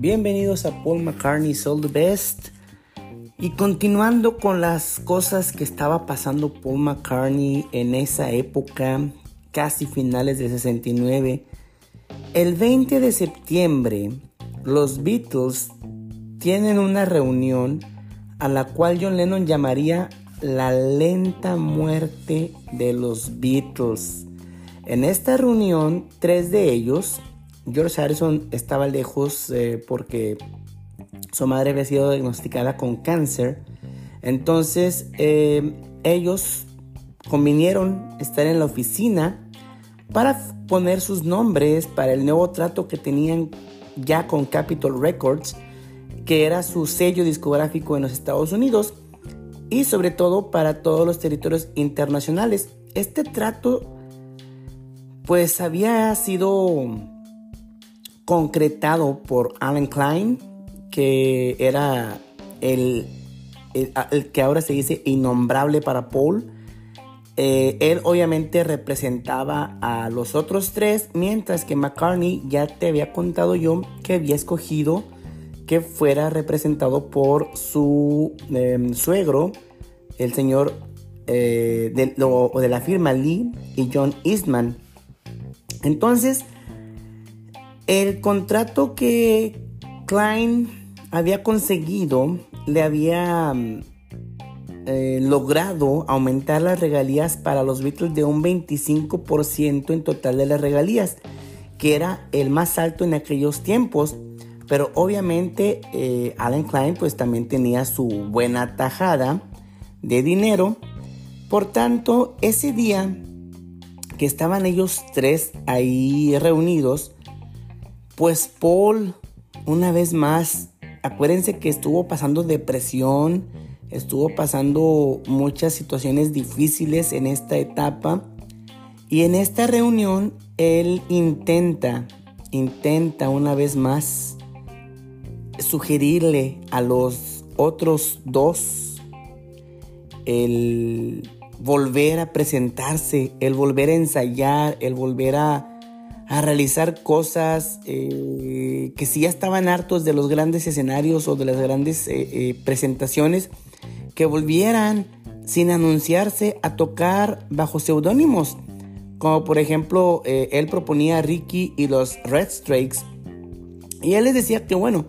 Bienvenidos a Paul McCartney's All the Best. Y continuando con las cosas que estaba pasando Paul McCartney en esa época, casi finales de 69, el 20 de septiembre los Beatles tienen una reunión a la cual John Lennon llamaría la lenta muerte de los Beatles. En esta reunión, tres de ellos, George Harrison estaba lejos eh, porque su madre había sido diagnosticada con cáncer. Entonces eh, ellos convinieron estar en la oficina para poner sus nombres para el nuevo trato que tenían ya con Capitol Records, que era su sello discográfico en los Estados Unidos y sobre todo para todos los territorios internacionales. Este trato pues había sido concretado por Alan Klein, que era el, que ahora se dice innombrable para Paul. Eh, él obviamente representaba a los otros tres, mientras que McCartney ya te había contado yo que había escogido que fuera representado por su em, suegro, el señor eh, de, de, la firma Lee y John Eastman. Entonces, el contrato que Klein había conseguido, le había mm, eh, logrado aumentar las regalías para los Beatles de un 25% en total de las regalías, que era el más alto en aquellos tiempos. Pero obviamente eh, Alan Klein pues también tenía su buena tajada de dinero. Por tanto, ese día que estaban ellos tres ahí reunidos, pues Paul una vez más acuérdense que estuvo pasando depresión, estuvo pasando muchas situaciones difíciles en esta etapa. Y en esta reunión él intenta, intenta una vez más sugerirle a los otros dos el volver a presentarse, el volver a ensayar, el volver a a realizar cosas eh, que si ya estaban hartos de los grandes escenarios o de las grandes eh, eh, presentaciones, que volvieran sin anunciarse a tocar bajo seudónimos. Como por ejemplo, él proponía a Ricky y los Red Strikes. Y él les decía que bueno,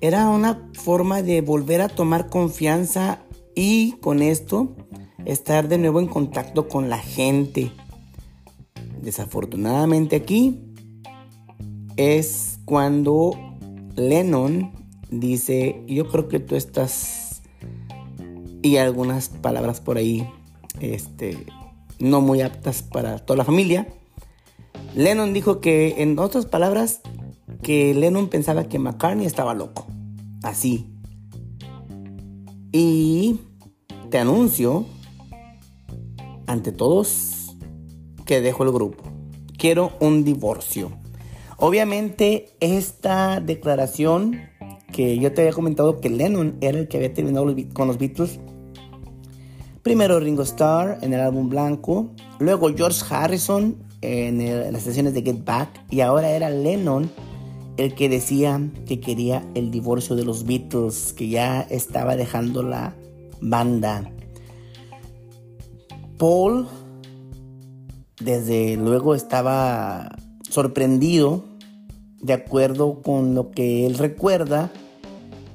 era una forma de volver a tomar confianza y con esto estar de nuevo en contacto con la gente. Desafortunadamente aquí es cuando Lennon dice, yo creo que tú estás y algunas palabras por ahí este no muy aptas para toda la familia. Lennon dijo que en otras palabras que Lennon pensaba que McCartney estaba loco. Así. Y te anuncio ante todos que dejo el grupo. Quiero un divorcio. Obviamente esta declaración que yo te había comentado que Lennon era el que había terminado con los Beatles. Primero Ringo Starr en el álbum blanco, luego George Harrison en, en las sesiones de Get Back y ahora era Lennon el que decía que quería el divorcio de los Beatles, que ya estaba dejando la banda. Paul desde luego estaba sorprendido, de acuerdo con lo que él recuerda,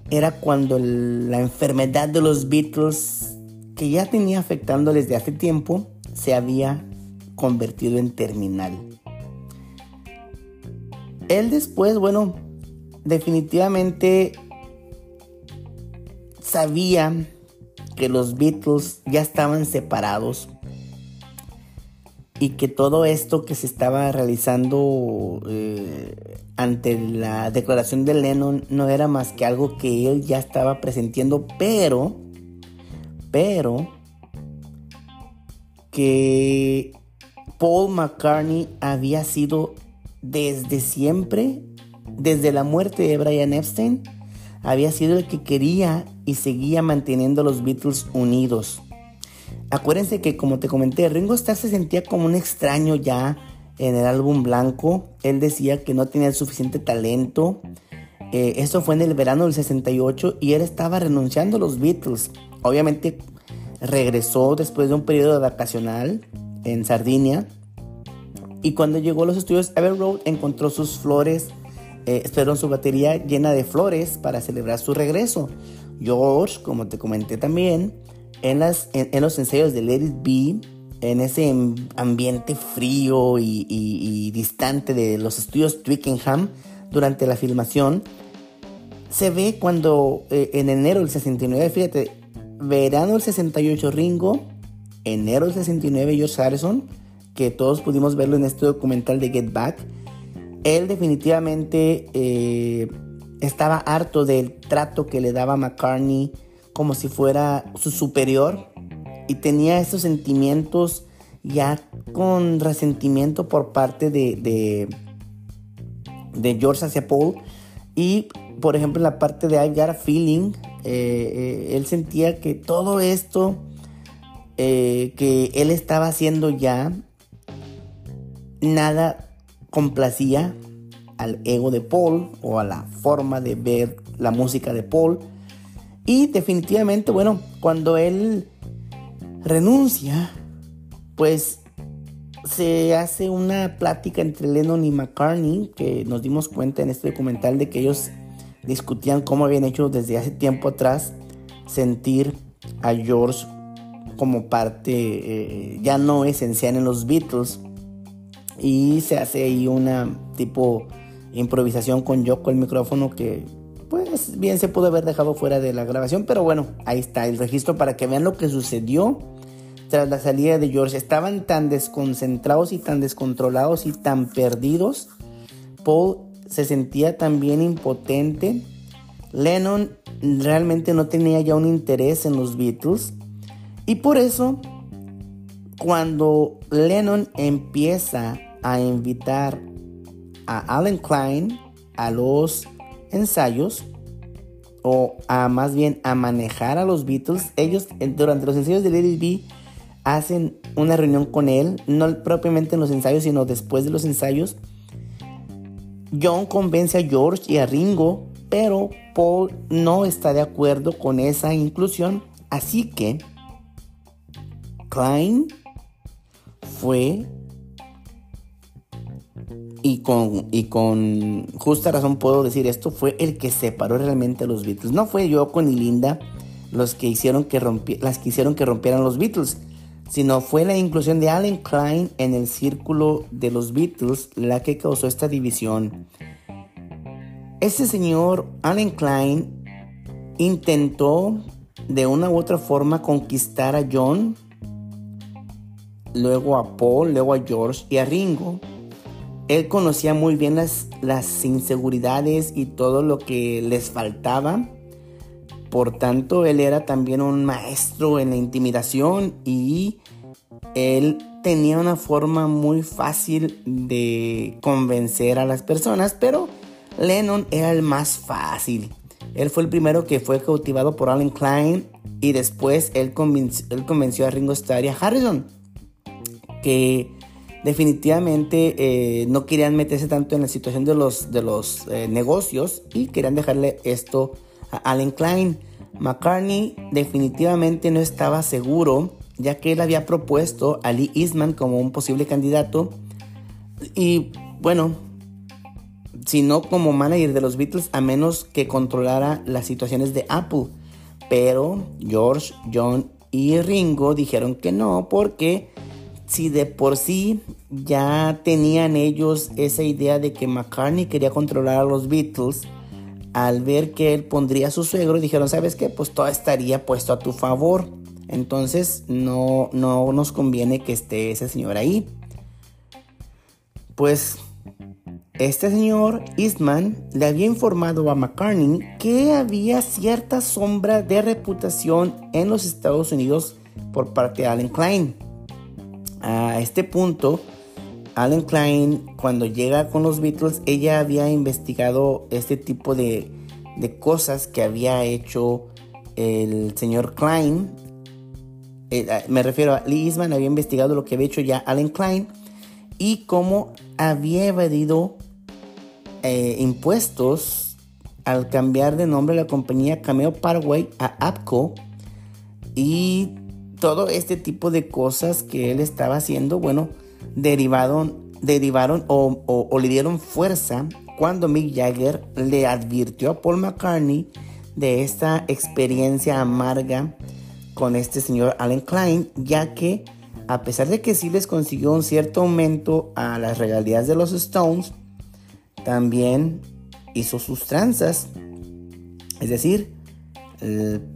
era cuando la enfermedad de los Beatles, que ya tenía afectando desde hace tiempo, se había convertido en terminal. Él después, bueno, definitivamente sabía que los Beatles ya estaban separados y que todo esto que se estaba realizando eh, ante la declaración de Lennon no era más que algo que él ya estaba presentiendo, pero, pero, que Paul McCartney había sido desde siempre, desde la muerte de Brian Epstein, había sido el que quería y seguía manteniendo a los Beatles unidos. Acuérdense que como te comenté, Ringo Starr se sentía como un extraño ya en el álbum blanco. Él decía que no tenía el suficiente talento, Eh, esto fue en el verano del 68 y él estaba renunciando a los Beatles. Obviamente regresó después de un periodo vacacional en Sardinia. Y cuando llegó a los estudios Abbey Road encontró sus flores, eh, su batería llena de flores para celebrar su regreso. George, como te comenté también, en, los ensayos de Let It Be, en ese ambiente frío y, distante de los estudios Twickenham durante la filmación, se ve cuando eh, en enero del 69, fíjate, verano del 68 Ringo, enero del 69 George Harrison, que todos pudimos verlo en este documental de Get Back, él definitivamente eh, estaba harto del trato que le daba McCartney como si fuera su superior y tenía esos sentimientos ya con resentimiento por parte de, de, George hacia Paul. Y por ejemplo en la parte de I Got a Feeling eh, eh, él sentía que todo esto eh, que él estaba haciendo ya nada complacía al ego de Paul o a la forma de ver la música de Paul y definitivamente bueno cuando él renuncia pues se hace una plática entre Lennon y McCartney que nos dimos cuenta en este documental de que ellos discutían cómo habían hecho desde hace tiempo atrás sentir a George como parte eh, ya no esencial en los Beatles. Y se hace ahí una tipo improvisación con Yoko el micrófono que pues bien se pudo haber dejado fuera de la grabación pero bueno ahí está el registro para que vean lo que sucedió tras la salida de George estaban tan desconcentrados y tan descontrolados y tan perdidos Paul se sentía también impotente. Lennon realmente no tenía ya un interés en los Beatles. Y por eso, cuando Lennon empieza a invitar a Alan Klein a los ensayos, o a más bien a manejar a los Beatles, ellos durante los ensayos de Lady B hacen una reunión con él, no propiamente en los ensayos, sino después de los ensayos, John convence a George y a Ringo, pero Paul no está de acuerdo con esa inclusión, así que Klein fue y con, y con justa razón puedo decir esto, fue el que separó realmente a los Beatles. No fue Yoko ni Linda los que hicieron que las que hicieron que rompieran los Beatles sino fue la inclusión de Alan Klein en el círculo de los Beatles la que causó esta división. Este señor, Alan Klein, intentó de una u otra forma conquistar a John, luego a Paul, luego a George y a Ringo. Él conocía muy bien las, las inseguridades y todo lo que les faltaba por tanto, él era también un maestro en la intimidación y él tenía una forma muy fácil de convencer a las personas, pero Lennon era el más fácil. Él fue el primero que fue cautivado por Alan Klein y después él, convenció, a Ringo Starr y a Harrison que definitivamente eh, no querían meterse tanto en la situación de los, de los eh, negocios y querían dejarle esto a Alan Klein. McCartney definitivamente no estaba seguro, ya que él había propuesto a Lee Eastman como un posible candidato. Y bueno, si no como manager de los Beatles, a menos que controlara las situaciones de Apple. Pero George, John y Ringo dijeron que no, porque si de por sí ya tenían ellos esa idea de que McCartney quería controlar a los Beatles, al ver que él pondría a su suegro, dijeron, ¿sabes qué? Pues todo estaría puesto a tu favor. Entonces no, no nos conviene que esté ese señor ahí. Pues este señor Eastman le había informado a McCartney que había cierta sombra de reputación en los Estados Unidos por parte de Alan Klein. Este punto, Alan Klein, cuando llega con los Beatles, ella había investigado este tipo de, cosas que había hecho el señor Klein. Eh, ah, me refiero a Lee Eastman, había investigado lo que había hecho ya Alan Klein y cómo había evadido eh, impuestos al cambiar de nombre la compañía Cameo Paraguay a APCO y todo este tipo de cosas que él estaba haciendo, bueno, derivaron, derivaron o, le dieron fuerza cuando Mick Jagger le advirtió a Paul McCartney de esta experiencia amarga con este señor Alan Klein, ya que a pesar de que sí les consiguió un cierto aumento a las regalías de los Stones, también hizo sus tranzas. Es decir,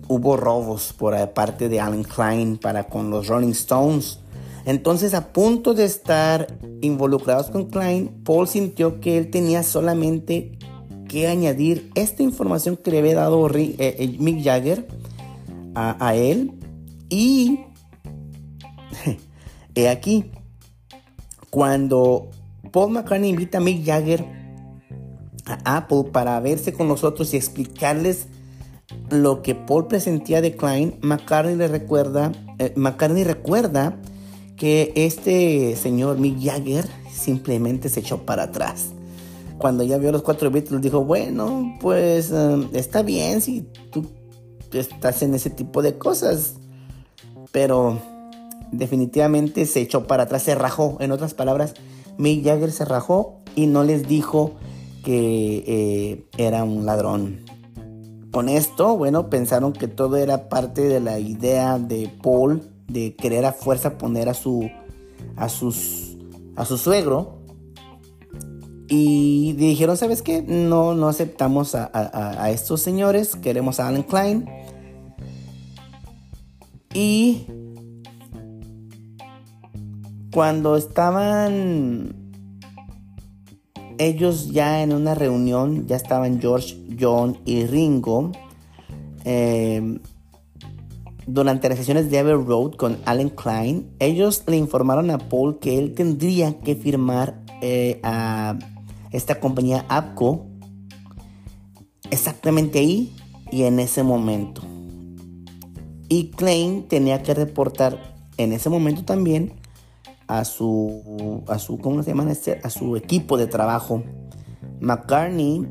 hubo robos por parte de Alan Klein para con los Rolling Stones. Entonces, a punto de estar involucrados con Klein, Paul sintió que él tenía solamente que añadir esta información que le había dado eh, eh, Mick Jagger a, a él. Y he aquí, cuando Paul McCartney invita a Mick Jagger a Apple para verse con nosotros y explicarles lo que Paul presentía de Klein, McCartney le recuerda, eh, McCartney recuerda que este señor Mick Jagger simplemente se echó para atrás. Cuando ya vio los cuatro Beatles dijo, bueno, pues eh, está bien si tú estás en ese tipo de cosas. Pero definitivamente se echó para atrás, se rajó. En otras palabras, Mick Jagger se rajó y no les dijo que eh, era un ladrón. Con esto, bueno, pensaron que todo era parte de la idea de Paul de querer a fuerza poner a su a sus a su suegro y dijeron, ¿sabes qué? No, no aceptamos a, a estos señores, queremos a Alan Klein. Y cuando estaban ellos ya en una reunión, ya estaban George, John y Ringo. Eh, durante las sesiones de Abbey Road con Alan Klein, ellos le informaron a Paul que él tendría que firmar eh, a esta compañía APCO exactamente ahí y en ese momento. Y Klein tenía que reportar en ese momento también a su, a su, ¿cómo se llama? Este? A su equipo de trabajo. McCartney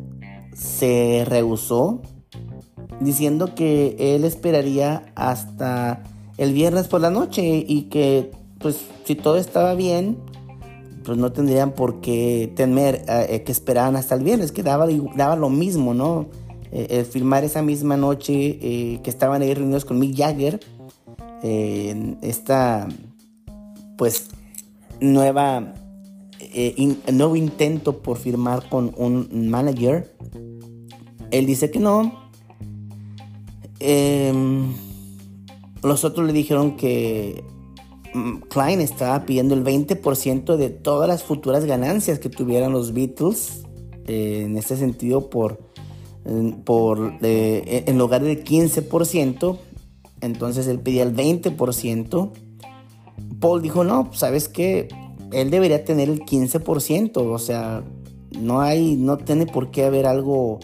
se rehusó diciendo que él esperaría hasta el viernes por la noche y que pues si todo estaba bien pues no tendrían por qué temer eh, que esperaran hasta el viernes que daba, daba lo mismo no eh, filmar esa misma noche eh, que estaban ahí reunidos con Mick Jagger esta pues nueva, eh, nuevo intento por firmar con un manager. Él dice que no. Em, los otros le dijeron que mm, Klein estaba pidiendo el 20% de todas las futuras ganancias que tuvieran los Beatles. Eh, en este sentido, por, por eh, en lugar del 15%, entonces él pedía el 20%. Paul dijo, no, ¿sabes qué? Él debería tener el 15%, o sea, no hay, no tiene por qué haber algo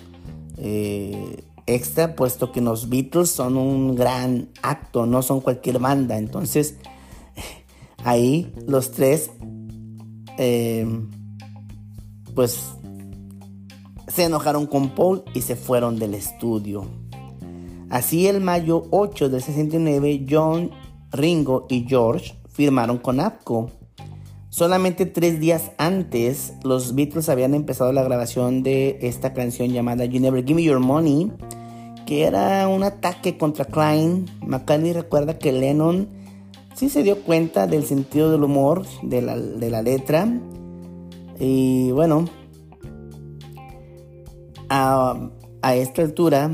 eh, extra, puesto que los Beatles son un gran acto, no son cualquier banda. Entonces, ahí los tres, eh, pues, se enojaron con Paul y se fueron del estudio. Así el mayo 8 del 69, John, Ringo y George firmaron con APCO. Solamente tres días antes, los Beatles habían empezado la grabación de esta canción llamada You Never Give Me Your Money, que era un ataque contra Klein. McCartney recuerda que Lennon sí se dio cuenta del sentido del humor de la, de la letra. Y bueno, a, a esta altura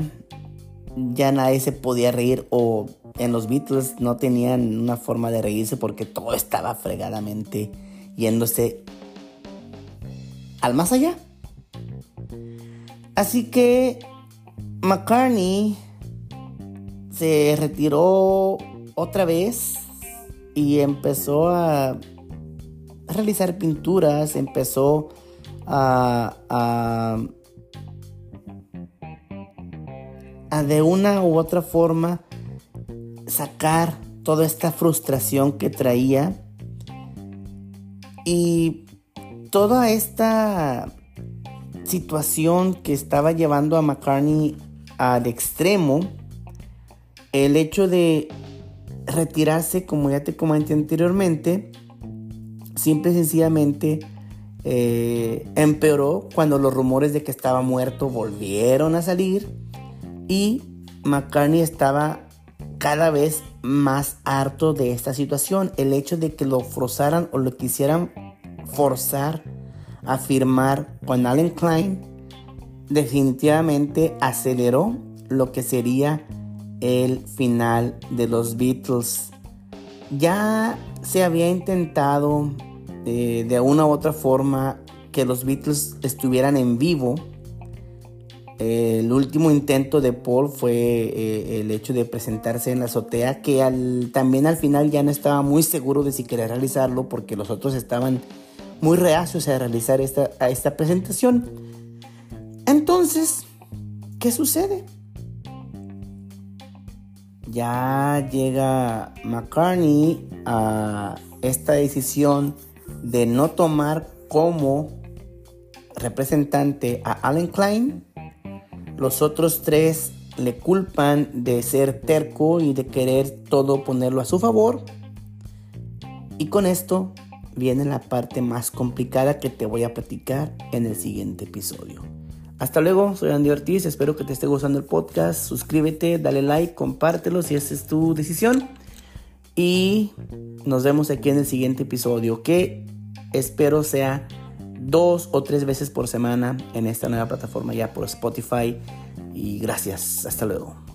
ya nadie se podía reír o en los Beatles no tenían una forma de reírse porque todo estaba fregadamente yéndose al más allá. Así que McCartney se retiró otra vez y empezó a realizar pinturas, empezó a, a, a de una u otra forma sacar toda esta frustración que traía. Y toda esta situación que estaba llevando a McCartney al extremo, el hecho de retirarse, como ya te comenté anteriormente, simple y sencillamente eh, empeoró cuando los rumores de que estaba muerto volvieron a salir y McCartney estaba cada vez más harto de esta situación. El hecho de que lo forzaran o lo quisieran forzar a firmar con Allen Klein definitivamente aceleró lo que sería el final de los Beatles. Ya se había intentado eh, de una u otra forma que los Beatles estuvieran en vivo. El último intento de Paul fue eh, el hecho de presentarse en la azotea, que también al final ya no estaba muy seguro de si quería realizarlo porque los otros estaban muy reacios a realizar esta, esta presentación. Entonces, ¿qué sucede? ya llega McCartney a esta decisión de no tomar como representante a Alan Klein. Los otros tres le culpan de ser terco y de querer todo ponerlo a su favor. Y con esto viene la parte más complicada que te voy a platicar en el siguiente episodio. Hasta luego, soy Andy Ortiz, espero que te esté gustando el podcast, suscríbete, dale like, compártelo si esa es tu decisión y nos vemos aquí en el siguiente episodio que espero sea dos o tres veces por semana en esta nueva plataforma ya por Spotify y gracias, hasta luego.